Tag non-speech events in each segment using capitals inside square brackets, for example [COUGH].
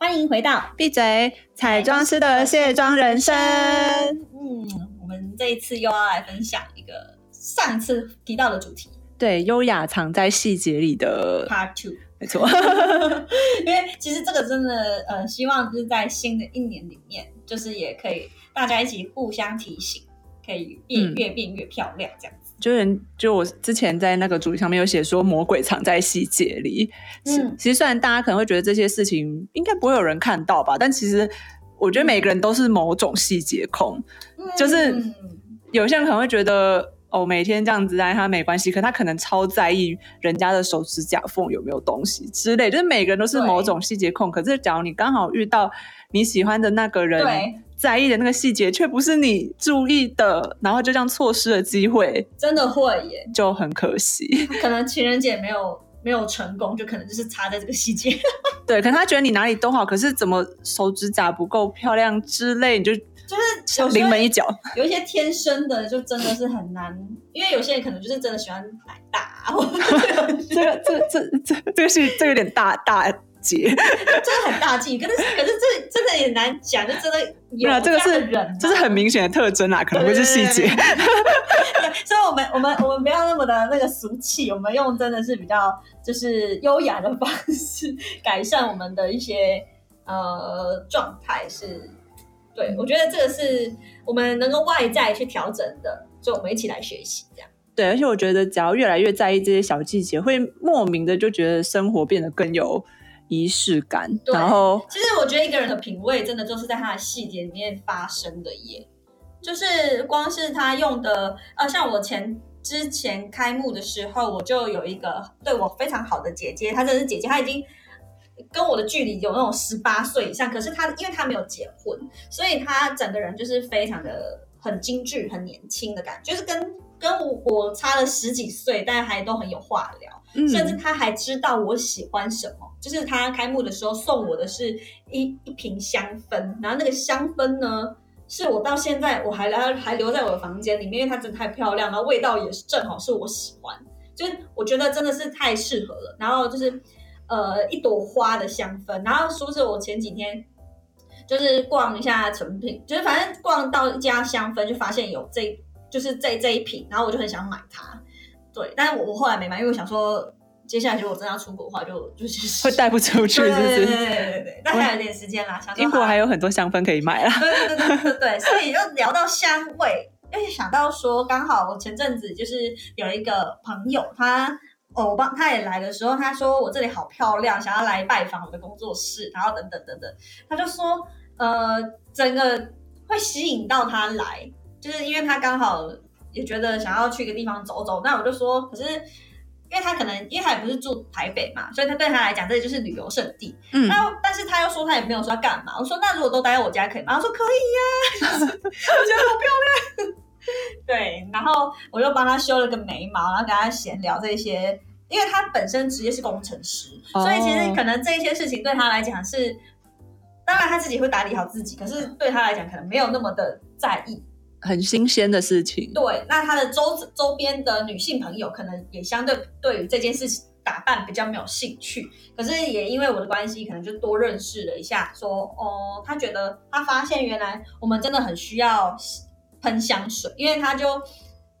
欢迎回到闭嘴，彩妆师的卸妆人生。嗯，我们这一次又要来分享一个上次提到的主题对，优雅藏在细节里的，，Part Two。没错。[LAUGHS] 因为其实这个真的，呃，希望就是在新的一年里面，就是也可以大家一起互相提醒，可以变嗯越变越漂亮这样子。就人就我之前在那个主题上面有写说，魔鬼藏在细节里。嗯嗯，其实虽然大家可能会觉得这些事情应该不会有人看到吧，但其实我觉得每个人都是某种细节控。就是嗯有些人可能会觉得哦，每天这样子爱他没关系，可他可能超在意人家的手指甲缝有没有东西之类，就是每个人都是某种细节控。可是假如你刚好遇到你喜欢的那个人对，在意的那个细节，却不是你注意的，然后就这样错失了机会，真的会耶，就很可惜。[LAUGHS] 可能情人节没有没有成功，就可能就是差在这个细节。[LAUGHS] 对，可能他觉得你哪里都好，可是怎么手指甲不够漂亮之类，你就就是临门一脚。有一些天生的，就真的是很难，因为有些人可能就是真的喜欢奶大，啊 [LAUGHS] 这个这这这这个是这有点大大节，[LAUGHS] 真的很大忌。可是可是这真的也难讲，就真的有啊，这个是人啊、这是很明显的特征啊，可能会是细节。对 [LAUGHS] 所以我们我们我们不要那么的那个俗气，我们用真的是比较就是优雅的方式改善我们的一些呃状态是。对，我觉得这个是我们能够外在去调整的，所以我们一起来学习，这样。对，而且我觉得只要越来越在意这些小细节，会莫名的就觉得生活变得更有仪式感。然后，其实我觉得一个人的品味真的就是在他的细节里面发生的耶，就是光是他用的，呃，像我前之前开幕的时候，我就有一个对我非常好的姐姐，她真的是姐姐，她已经跟我的距离有那种十八岁以上，可是她因为她没有结婚，所以她整个人就是非常的很精致、很年轻的感觉，就是跟跟我我差了十几岁，但还都很有话聊。嗯，甚至他还知道我喜欢什么。就是他开幕的时候送我的是一一瓶香氛，然后那个香氛呢，是我到现在我还还还留在我的房间里面，因为它真的太漂亮，然后味道也是正好是我喜欢，就是我觉得真的是太适合了。然后就是呃一朵花的香氛，然后说是我前几天。就是逛一下成品，就是反正逛到一家香氛，就发现有这，就是这这一瓶，然后我就很想买它。对，但是我我后来没买，因为我想说，接下来如果真的要出国的话就，就就是会带不出去，是不对对对对是？对对还有点时间啦，想说英国还有很多香氛可以买啦。对对对对对对，所以就聊到香味，因为想到说，刚好我前阵子就是有一个朋友，他哦，我帮他也来的时候，他说我这里好漂亮，想要来拜访我的工作室，然后等等等等，他就说，呃，整个会吸引到他来，就是因为他刚好也觉得想要去一个地方走走，那我就说，可是。因为他可能，因为他也不是住台北嘛，所以他对他来讲，这里就是旅游胜地。嗯，那但是他又说他也没有说要干嘛。我说那如果都待在我家可以吗？他说可以呀、[LAUGHS] 我觉得好漂亮。[LAUGHS] 对，然后我就帮他修了个眉毛，然后跟他闲聊这些，因为他本身职业是工程师，哦所以其实可能这些事情对他来讲是，当然他自己会打理好自己，可是对他来讲可能没有那么的在意。很新鲜的事情。对，那他的周周边的女性朋友可能也相对对于这件事情打扮比较没有兴趣，可是也因为我的关系，可能就多认识了一下说哦，他觉得他发现原来我们真的很需要喷香水，因为他就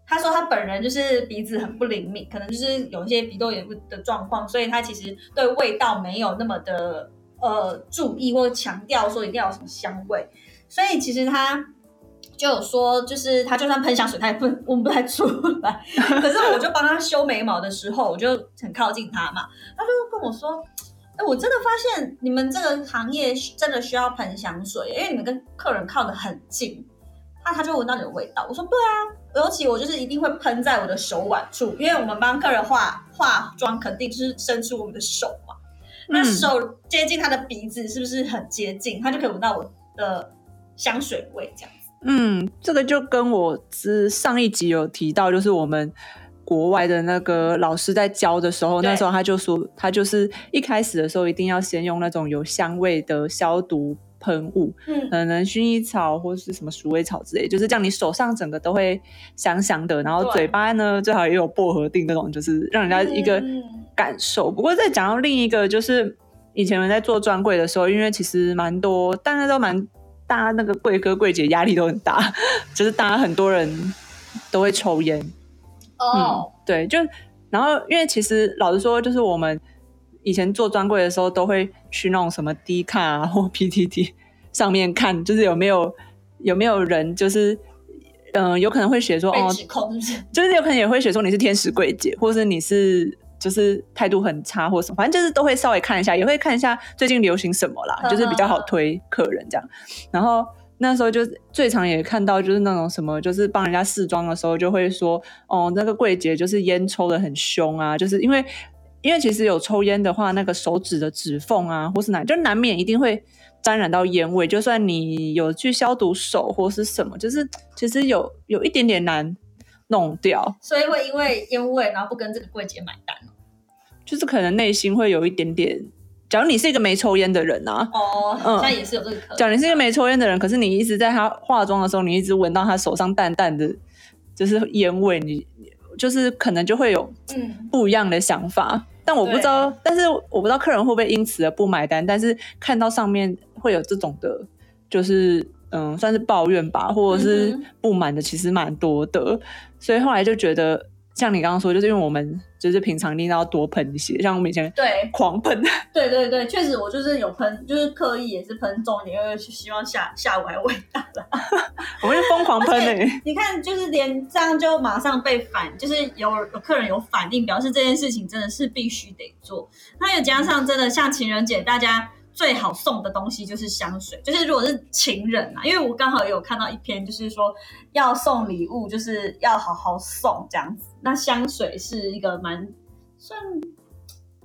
他说他本人就是鼻子很不灵敏，可能就是有一些鼻窦炎的状况，所以他其实对味道没有那么的呃注意或强调说一定要有什么香味，所以其实他。就有说，就是他就算喷香水，他也不闻不太出来。[LAUGHS] 可是我就帮他修眉毛的时候，我就很靠近他嘛，他就跟我说：“哎、我真的发现你们这个行业真的需要喷香水，因为你们跟客人靠得很近。”他啊，他就闻到你的味道。我说对啊，尤其我就是一定会喷在我的手腕处，因为我们帮客人化化妆，肯定就是伸出我们的手嘛。那手接近他的鼻子，是不是很接近？他就可以闻到我的香水味，这样子。嗯，这个就跟我之上一集有提到，就是我们国外的那个老师在教的时候，那时候他就说，他就是一开始的时候一定要先用那种有香味的消毒喷雾，嗯，可能薰衣草或是什么鼠尾草之类，就是这样，你手上整个都会香香的，然后嘴巴呢最好也有薄荷定那种，就是让人家一个。感受。不过再讲到另一个，就是以前我们在做专柜的时候，因为其实蛮多，大家都蛮大家那个柜哥柜姐压力都很大，[LAUGHS] 就是大家很多人都会抽烟。哦，对，就然后因为其实老实说，就是我们以前做专柜的时候，都会去那种什么 D 卡啊或 PTT 上面看，就是有没有有没有人，就是嗯，有可能会写说哦，就是有可能也会写说你是天使柜姐，或是你是。就是态度很差或什么，反正就是都会稍微看一下，也会看一下最近流行什么啦，就是比较好推客人这样。然后那时候就最常也看到就是那种什么，就是帮人家试妆的时候就会说，哦，那个柜姐就是烟抽的很凶啊，就是因为因为其实有抽烟的话，那个手指的指缝啊，或是哪就难免一定会沾染到烟味，就算你有去消毒手或是什么，就是其实有有一点点难。弄掉，所以会因为烟味，然后不跟这个柜姐买单，就是可能内心会有一点点。假如你是一个没抽烟的人啊，哦，嗯，在也是有这个。假如你是一个没抽烟的人，可是你一直在他化妆的时候，你一直闻到他手上淡淡的，就是烟味，你就是可能就会有嗯不一样的想法。但我不知道，但是我不知道客人会不会因此而不买单。但是看到上面会有这种的，就是。嗯，算是抱怨吧，或者是不满的，其实蛮多的。所以后来就觉得，像你刚刚说，就是因为我们就是平常一定要多喷一些，像我们以前对狂喷，[LAUGHS] 对对对，确实我就是有喷，就是刻意也是喷重点，因为希望下下午还伟大的。我们就疯狂喷诶！你看，就是连这样就马上被反，就是有有客人有反应，表示这件事情真的是必须得做。那又加上真的像情人节，大家。最好送的东西就是香水，就是如果是情人啊，因为我刚好有看到一篇，就是说要送礼物，就是要好好送这样子。那香水是一个蛮算，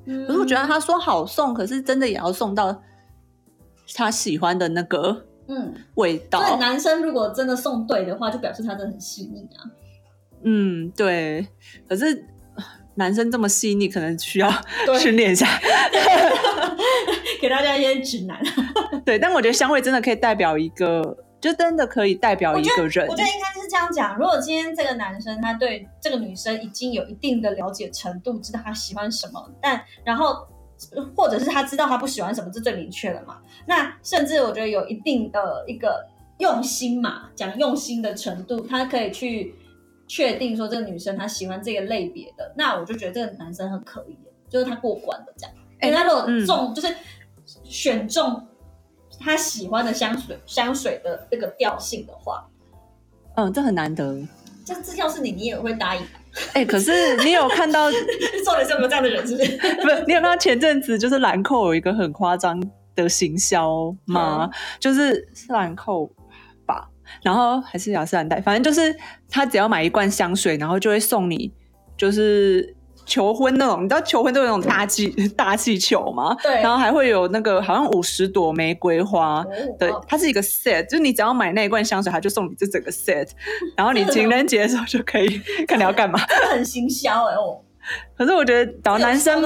可是我觉得他说好送，可是真的也要送到他喜欢的那个嗯味道。对，男生如果真的送对的话，就表示他真的很细腻啊。嗯，对。可是男生这么细腻，可能需要训练一下。[LAUGHS] 给大家一些指南。[LAUGHS] 对，但我觉得香味真的可以代表一个，就真的可以代表一个人。我觉得应该是这样讲：如果今天这个男生他对这个女生已经有一定的了解程度，知道她喜欢什么，但然后或者是他知道他不喜欢什么，这最明确了嘛。[LAUGHS] 那甚至我觉得有一定的一个用心嘛，讲用心的程度，他可以去确定说这个女生她喜欢这个类别的，那我就觉得这个男生很可以，就是他过关的这样。哎，他如果中就是。选中他喜欢的香水，香水的这个调性的话，嗯，这很难得。这这要是你，你也会答应？哎，可是你有看到，到底是有没有这样的人？是不是？不是，你有看到前阵子就是兰蔻有一个很夸张的行销吗？就是是兰蔻吧，然后还是雅诗兰黛，反正就是他只要买一罐香水，然后就会送你，就是。求婚那种，你知道求婚都有那种大气 [LAUGHS] 大气球吗？对。然后还会有那个好像五十朵玫瑰花的，它是一个 set，就是你只要买那一罐香水，它就送你这整个 set。[LAUGHS] 然后你情人节的时候就可以 [LAUGHS] 看你要干嘛。很行销哎哦。可是我觉得，找男生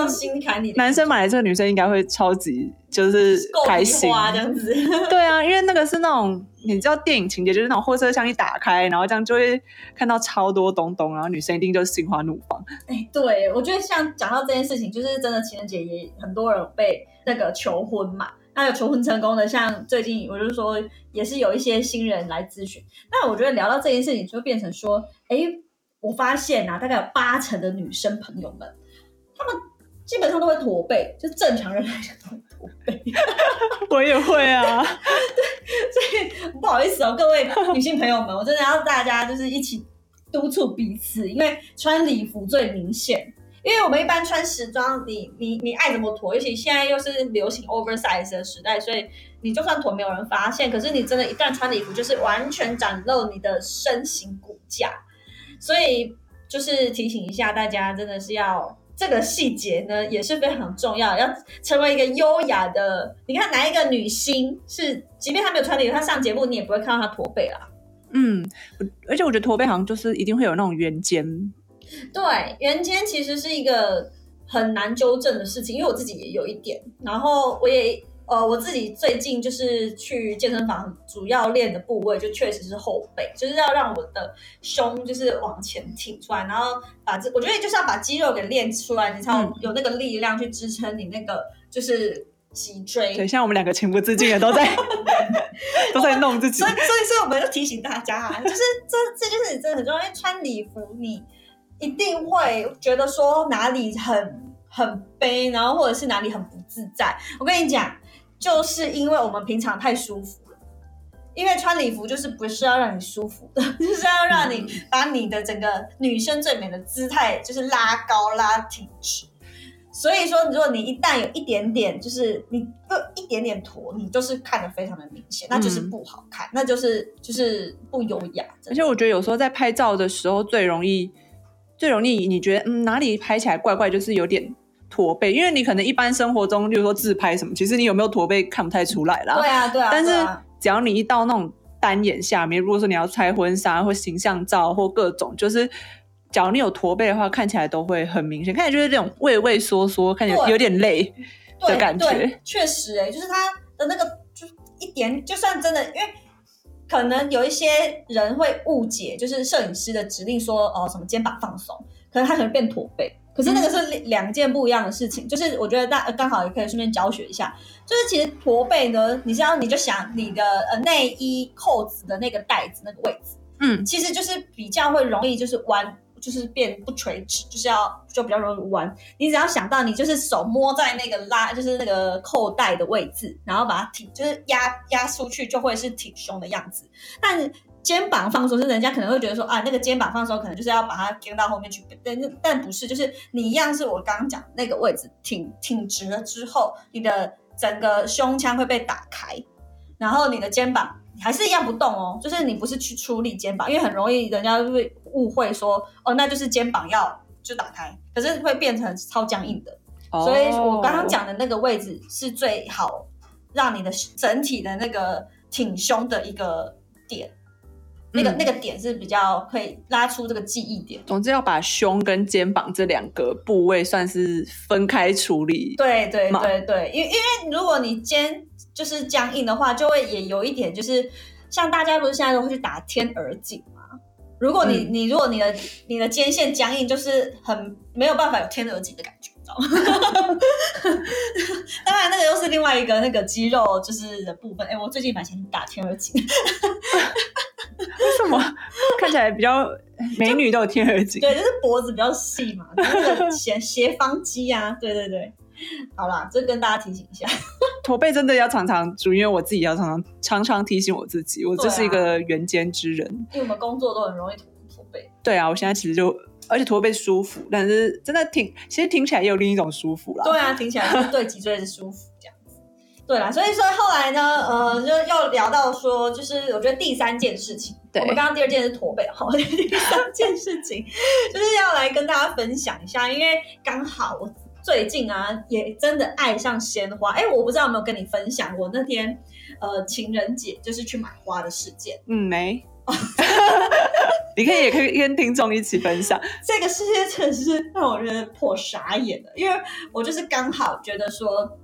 男生买的这个女生应该会超级就是开心这样子。[LAUGHS] 对啊，因为那个是那种你知道电影情节，就是那种货车厢一打开，然后这样就会看到超多东东，然后女生一定就是心花怒放。哎，对，我觉得像讲到这件事情，就是真的情人节也很多人被那个求婚嘛，那有求婚成功的，像最近我就说也是有一些新人来咨询，那我觉得聊到这件事情就变成说，哎。我发现啊，大概有八成的女生朋友们，她们基本上都会驼背，就正常人来讲都会 [LAUGHS] 我也会啊，对，所以不好意思哦，各位女性朋友们，我真的要大家就是一起督促彼此，因为穿礼服最明显。因为我们一般穿时装，你你你爱怎么驼，尤其现在又是流行 oversize 的时代，所以你就算驼没有人发现，可是你真的，一旦穿礼服，就是完全展露你的身形骨架。所以就是提醒一下大家，真的是要这个细节呢，也是非常重要，要成为一个优雅的。你看哪一个女星是，即便她没有穿礼服，她上节目你也不会看到她驼背啦。嗯，而且我觉得驼背好像就是一定会有那种圆肩。对，圆肩其实是一个很难纠正的事情，因为我自己也有一点，然后我也呃我自己最近就是去健身房，主要练的部位就确实是后背，就是要让我的胸就是往前挺出来，然后把这我觉得就是要把肌肉给练出来，你才有有那个力量去支撑你那个就是脊椎。对，像我们两个情不自禁的都在 [LAUGHS] 都在弄自己，所以所以所以我们就提醒大家啊，就是这这就是你真的很重要，因为穿礼服你。一定会觉得说哪里很很悲，然后或者是哪里很不自在。我跟你讲，就是因为我们平常太舒服了，因为穿礼服就是不是要让你舒服的，[LAUGHS] 就是要让你把你的整个女生最美的姿态就是拉高拉挺直。所以说，如果你一旦有一点点，就是你不一点点驼，你就是看得非常的明显，那就是不好看，那就是就是不优雅。而且我觉得有时候在拍照的时候最容易。最容易你觉得嗯哪里拍起来怪怪，就是有点驼背，因为你可能一般生活中，比如说自拍什么，其实你有没有驼背看不太出来啦。对啊，对啊。但是只要你一到那种单眼下面，如果说你要拍婚纱或形象照或各种，就是假如你有驼背的话，看起来都会很明显，看起来就是这种畏畏缩缩，看起来有点累的感觉。确实，哎，就是他的那个，就一点，就算真的，因为。可能有一些人会误解，就是摄影师的指令说哦什么肩膀放松，可能他可能变驼背，可是那个是两件不一样的事情。就是我觉得大刚好也可以顺便教学一下，就是其实驼背呢，你知道你就想你的呃内衣扣子的那个带子那个位置，嗯，其实就是比较会容易就是弯。就是变不垂直，就是要就比较容易弯。你只要想到，你就是手摸在那个拉，就是那个扣带的位置，然后把它挺，就是压压出去，就会是挺胸的样子。但肩膀放松是人家可能会觉得说啊，那个肩膀放松可能就是要把它跟到后面去，但但不是，就是你一样是我刚刚讲那个位置挺挺直了之后，你的整个胸腔会被打开，然后你的肩膀。还是一样不动哦，就是你不是去出力肩膀，因为很容易人家会误会说，哦，那就是肩膀要就打开，可是会变成超僵硬的。所以我刚刚讲的那个位置是最好让你的整体的那个挺胸的一个点，那个那个点是比较可以拉出这个记忆点。总之要把胸跟肩膀这两个部位算是分开处理。对对对对，因因为如果你肩就是僵硬的话，就会也有一点，就是像大家不是现在都会去打天鹅颈吗？如果你你如果你的你的肩线僵硬，就是很没有办法有天鹅颈的感觉，[LAUGHS] 当然，那个又是另外一个那个肌肉就是的部分。哎，我最近蛮想打天鹅颈，[LAUGHS] 为什么看起来比较美女都有天鹅颈？对，就是脖子比较细嘛，那 [LAUGHS] 个斜斜方肌啊，对对对。好啦，这跟大家提醒一下，驼背真的要常常注意，因为我自己要常常常常提醒我自己，我这是一个圆肩之人，因为我们工作都很容易驼驼背。对啊，我现在其实就而且驼背舒服，但是真的挺，其实听起来也有另一种舒服啦。对啊，听起来是对脊椎是舒服这样子。对啦，所以说后来呢，呃，就又聊到说，就是我觉得第三件事情，我们刚刚第二件是驼背，好，第三件事情 [LAUGHS] 就是要来跟大家分享一下，因为刚好我。最近啊，也真的爱上鲜花。哎，我不知道有没有跟你分享我那天呃情人节就是去买花的事件。嗯，没。[LAUGHS] 你可以也可以跟听众一起分享。这个世界真的是让我觉得破傻眼的，因为我就是刚好觉得说。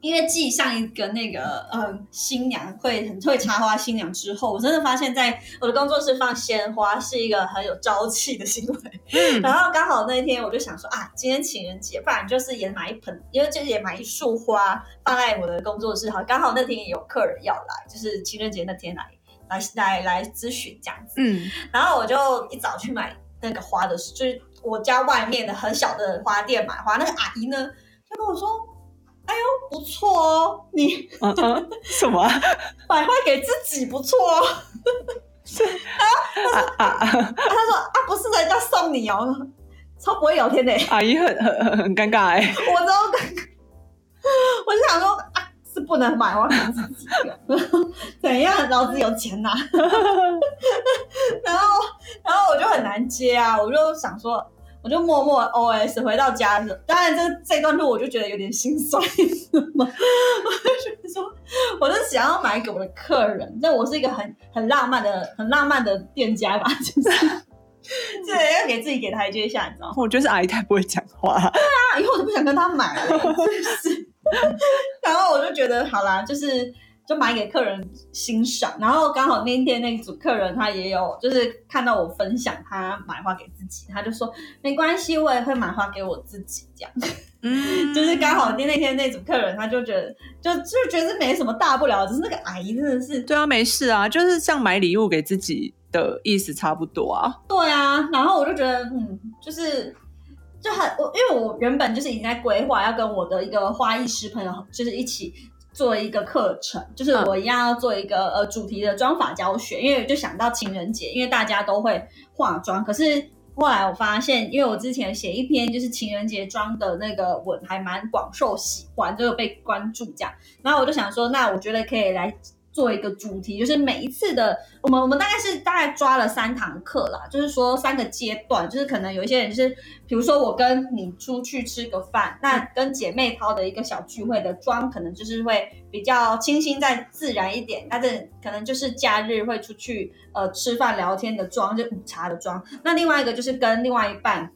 因为继上一个那个嗯新娘会很会插花新娘之后，我真的发现在我的工作室放鲜花是一个很有朝气的行为。嗯，[LAUGHS] 然后刚好那一天我就想说啊，今天情人节，不然就是也买一盆，因为就是也买一束花放在我的工作室。好，刚好那天也有客人要来，就是情人节那天来来来来咨询这样子。嗯，然后我就一早去买那个花的，就是我家外面的很小的花店买花，那个阿姨呢就跟我说。哎呦，不错哦，你嗯嗯什么？[LAUGHS] 买花给自己不错哦。[LAUGHS] 是啊啊啊！他说啊，不是人家送你哦，超不会聊天的、阿姨很很很很尴尬哎、我超尴尬，我就想说啊，是不能买，我要买自己的，怎样？老子有钱呐、[LAUGHS] 然后，然后我就很难接啊，我就想说，我就默默 OS 回到家的。当然这这段路我就觉得有点心酸？[LAUGHS] 我就觉得说，我是想要买给我的客人，但我是一个很很浪漫的、很浪漫的店家吧，就是。[LAUGHS] 对，要给自己给台阶下，你知道吗？我觉得是阿姨太不会讲话，啊，以后我就不想跟他买了，真的是。[LAUGHS] 然后我就觉得好啦，就是就买给客人欣赏。然后刚好那天那组客人他也有，就是看到我分享他买花给自己，他就说没关系，我也会买花给我自己这样。嗯，就是刚好那那天那组客人他就觉得就就觉得是没什么大不了，只是那个阿姨真的是对啊，没事啊，就是像买礼物给自己的意思差不多啊。对啊，然后我就觉得，嗯，就是就很我，因为我原本就是已经在规划要跟我的一个花艺师朋友，就是一起做一个课程，就是嗯我一样要做一个呃主题的妆法教学，因为我就想到情人节，因为大家都会化妆，可是。后来我发现，因为我之前写一篇就是情人节妆的那个文，还蛮广受喜欢，就有被关注这样。然后我就想说，那我觉得可以来做一个主题，就是每一次的我们我们大概是大概抓了三堂课啦，就是说三个阶段，就是可能有一些人是，比如说我跟你出去吃个饭，那跟姐妹淘的一个小聚会的妆，可能就是会比较清新再自然一点，那这可能就是假日会出去呃吃饭聊天的妆，就午茶的妆。那另外一个就是跟另外一半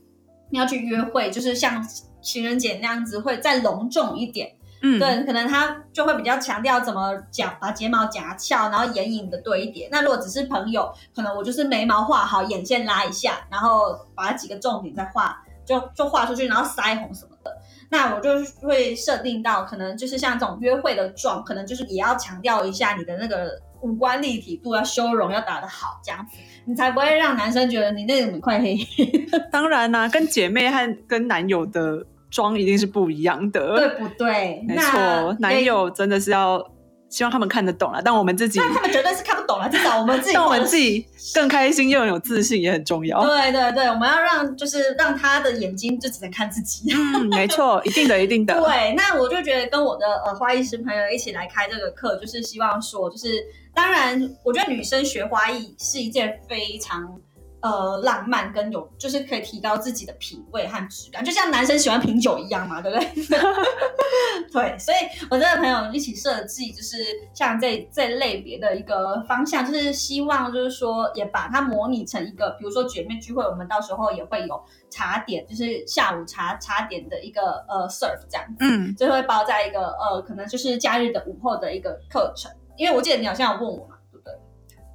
要去约会，就是像情人节那样子，会再隆重一点。嗯，对，可能他就会比较强调怎么讲，把睫毛夹翘，然后眼影的对一点。那如果只是朋友，可能我就是眉毛画好，眼线拉一下，然后把几个重点再画，就就画出去，然后腮红什么的。那我就会设定到，可能就是像这种约会的妆，可能就是也要强调一下你的那个五官立体度，要修容要打得好，这样子你才不会让男生觉得你那种快黑。[LAUGHS] 当然啦、跟姐妹和跟男友的妆一定是不一样的。对不对？没那错，男友真的是要希望他们看得懂了，但我们自己，那他们绝对是看不懂了，至少我们自己 [LAUGHS] 但我们自己更开心又有自信也很重要。对对对，我们要让就是让他的眼睛就只能看自己。嗯，没错，一定的，一定的。[LAUGHS] 对，那我就觉得跟我的呃花艺师朋友一起来开这个课，就是希望说，就是当然，我觉得女生学花艺是一件非常呃浪漫跟有，就是可以提高自己的品味和质感，就像男生喜欢品酒一样嘛，对不对？[LAUGHS] 对，所以我这个朋友一起设计，就是像这这类别的一个方向，就是希望就是说也把它模拟成一个，比如说姐妹聚会，我们到时候也会有茶点，就是下午茶茶点的一个呃 serve 这样子。嗯，就会包在一个呃，可能就是假日的午后的一个课程。因为我记得你好像有问我嘛，对不对？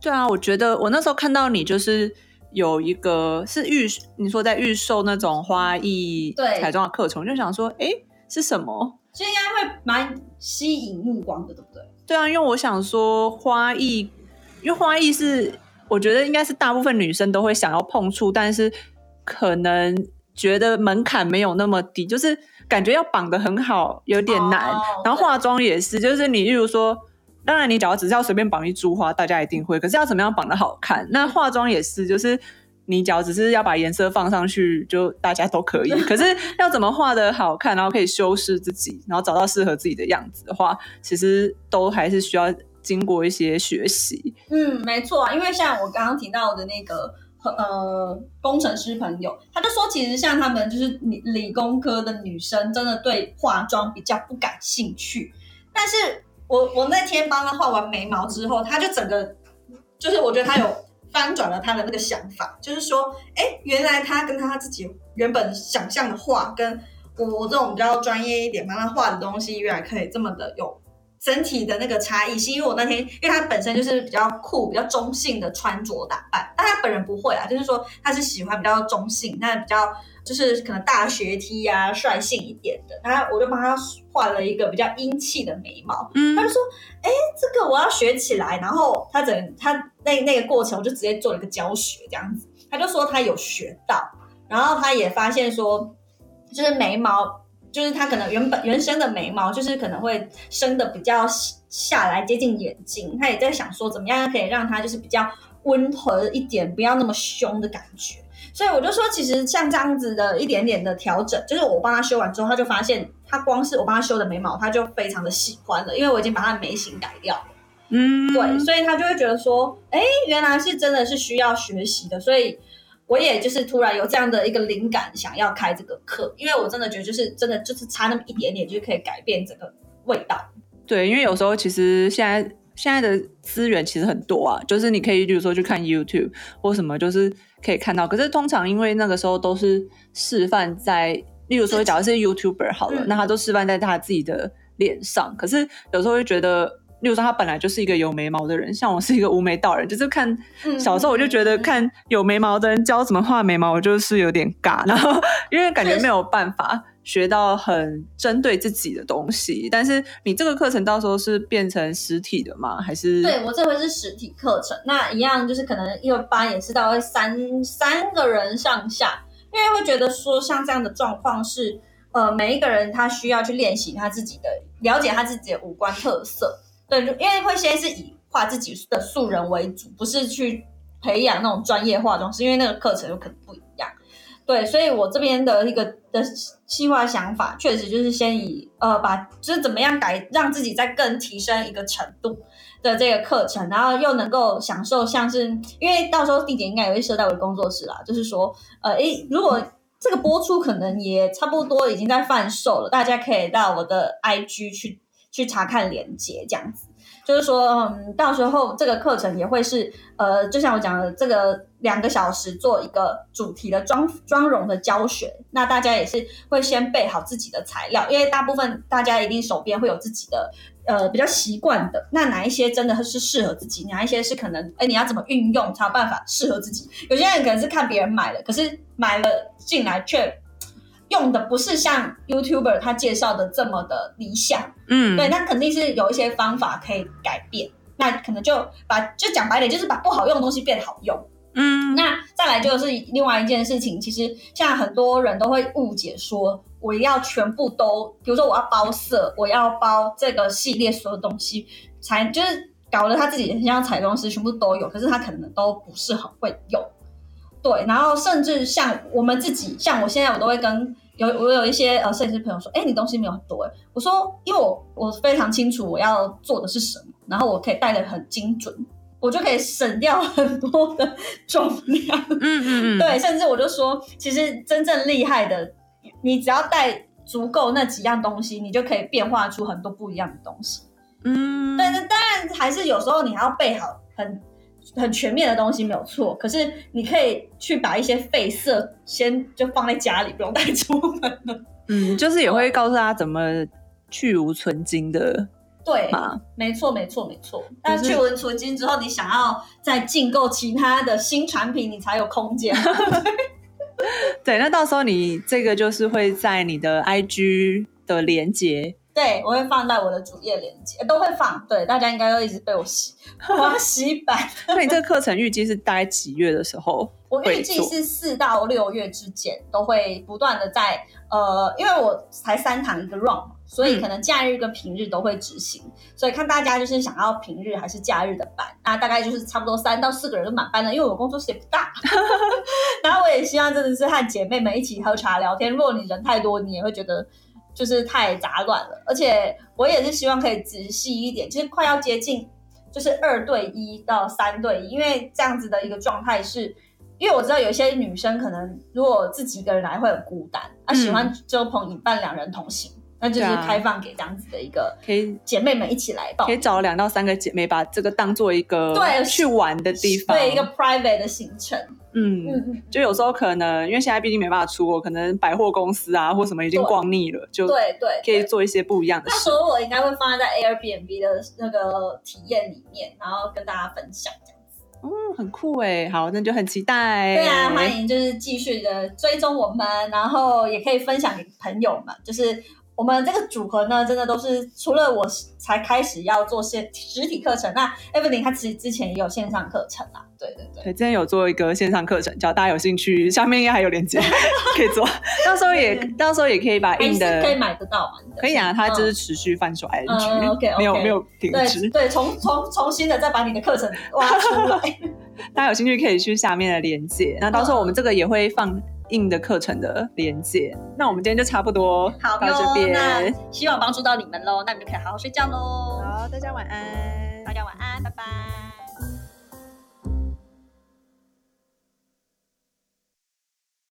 对啊，我觉得我那时候看到你就是有一个是预，你说在预售那种花艺对彩妆的课程，就想说，哎，是什么？所以应该会蛮吸引目光的，对不对？对啊，因为我想说花艺，因为花艺是我觉得应该是大部分女生都会想要碰触，但是可能觉得门槛没有那么低，就是感觉要绑得很好有点难。哦然后化妆也是，就是你例如说，当然你只要只是要随便绑一株花，大家一定会，可是要怎么样绑的好看？那化妆也是，就是。你只要只是要把颜色放上去，就大家都可以。[LAUGHS] 可是要怎么画的好看，然后可以修饰自己，然后找到适合自己的样子的话，其实都还是需要经过一些学习。嗯，没错啊，因为像我刚刚提到的那个呃工程师朋友，他就说，其实像他们就是理理工科的女生，真的对化妆比较不感兴趣。但是我我那天帮他画完眉毛之后，他就整个就是我觉得他有翻转了他的那个想法，就是说，哎，原来他跟他自己原本想象的画，跟我我这种比较专业一点帮他画的东西，原来可以这么的有整体的那个差异，是因为我那天，因为他本身就是比较酷、比较中性的穿着打扮，但他本人不会啊，就是说他是喜欢比较中性，那比较就是可能大学 T 啊、率性一点的，然后我就帮他画了一个比较英气的眉毛，嗯他就说：“哎，这个我要学起来。”然后他整他那那个过程，我就直接做了一个教学这样子。他就说他有学到，然后他也发现说，就是眉毛，就是他可能原本原生的眉毛，就是可能会生的比较下来接近眼睛。他也在想说，怎么样可以让它就是比较温和一点，不要那么凶的感觉。所以我就说，其实像这样子的一点点的调整，就是我帮他修完之后，他就发现他光是我帮他修的眉毛，他就非常的喜欢了，因为我已经把他的眉形改掉了。嗯，对，所以他就会觉得说，哎，原来是真的是需要学习的，所以我也就是突然有这样的一个灵感，想要开这个课，因为我真的觉得就是真的就是差那么一点点，就可以改变整个味道。对，因为有时候其实现在现在的资源其实很多啊，就是你可以比如说去看 YouTube 或什么，就是可以看到。可是通常因为那个时候都是示范在，例如说假如是 YouTuber 好了，嗯那他都示范在他自己的脸上。可是有时候会觉得。例如说，他本来就是一个有眉毛的人，像我是一个无眉道人，就是看嗯小时候我就觉得看有眉毛的人教怎么画眉毛，我就是有点尬，然后因为感觉没有办法学到很针对自己的东西。但是你这个课程到时候是变成实体的吗？还是对我这回是实体课程，那一样就是可能一二班也是大概三三个人上下，因为会觉得说像这样的状况是，呃，每一个人他需要去练习他自己的，了解他自己的五官特色。对，因为会先是以画自己的素人为主，不是去培养那种专业化妆师，因为那个课程有可能不一样。对，所以我这边的一个的计划想法，确实就是先以呃把就是怎么样改让自己再更提升一个程度的这个课程，然后又能够享受像是因为到时候地点应该也会设在我的工作室啦，就是说呃诶如果这个播出可能也差不多已经在贩售了，大家可以到我的 IG 去去查看链接这样子。就是说，嗯，到时候这个课程也会是，呃，就像我讲的，这个两个小时做一个主题的妆妆容的教学。那大家也是会先备好自己的材料，因为大部分大家一定手边会有自己的，呃，比较习惯的。那哪一些真的是适合自己，哪一些是可能，哎，你要怎么运用才有办法适合自己？有些人可能是看别人买了，可是买了进来却用的不是像 YouTuber 他介绍的这么的理想。嗯，对，那肯定是有一些方法可以改变。那可能就把就讲白点，就是把不好用的东西变好用。嗯，那再来就是另外一件事情，其实像很多人都会误解说，我要全部都，比如说我要包色，我要包这个系列所有东西，才就是搞得他自己很像彩妆师，全部都有，可是他可能都不是很会用。对，然后甚至像我们自己，像我现在我都会跟有我有一些呃摄影师朋友说，哎，你东西没有很多哎，我说因为我我非常清楚我要做的是什么，然后我可以带的很精准，我就可以省掉很多的重量。嗯嗯嗯，对，甚至我就说，其实真正厉害的，你只要带足够那几样东西，你就可以变化出很多不一样的东西。嗯，对，那当然还是有时候你还要备好很很全面的东西，没有错。可是你可以去把一些废色先就放在家里，不用带出门了。嗯，就是也会告诉他怎么去无存精的对，嘛。没错，没错，没错。但去无存金之后，你想要再进购其他的新产品，你才有空间。[LAUGHS] [LAUGHS] 对，那到时候你这个就是会在你的 IG 的连接，对，我会放在我的主页链接，都会放。对，大家应该都一直被我洗，[LAUGHS] 我要洗版。[LAUGHS] 那你这个课程预计是大概几月的时候？我预计是四到六月之间都会不断的在呃，因为我才三堂一个 run，嘛所以嗯可能假日跟平日都会执行，所以看大家就是想要平日还是假日的班，那大概就是差不多三到四个人就满班了，因为我工作室也不大，[LAUGHS] 然后我也希望真的是和姐妹们一起喝茶聊天，如果你人太多，你也会觉得就是太杂乱了，而且我也是希望可以仔细一点，就是快要接近就是二对一到三对一，因为这样子的一个状态是。因为我知道有些女生可能如果自己一个人来会很孤单，啊，喜欢周朋引伴两人同行，那就是开放给这样子的一个可以姐妹们一起来报可以找两到三个姐妹，把这个当做一个对去玩的地方，对一个 private 的行程。嗯。嗯嗯，就有时候可能，因为现在毕竟没办法出国，可能百货公司啊或什么已经逛腻了，就对对，可以做一些不一样的事那时。候我应该会放在 Airbnb 的那个体验里面，然后跟大家分享这样子。嗯，很酷哎，好，那就很期待。对啊，欢迎就是继续的追踪我们，然后也可以分享给朋友们。就是我们这个组合呢，真的都是除了我才开始要做线实体课程，那 Evelyn 她其实之前也有线上课程啊。对对对。对，之前有做一个线上课程，只要大家有兴趣，下面应该还有链接 [LAUGHS] 可以做。[LAUGHS] 到时候也到时候也可以把印的可以买得到可以啊，它就是嗯持续贩售 IG，、没有没有停止对。对，重重重新的再把你的课程挖出来。[LAUGHS] 大家有兴趣可以去下面的链接。那到时候我们这个也会放印的课程的连接。那我们今天就差不多好到这边。那希望帮助到你们喽，那你们就可以好好睡觉喽。好，大家晚安。大家晚安，拜拜。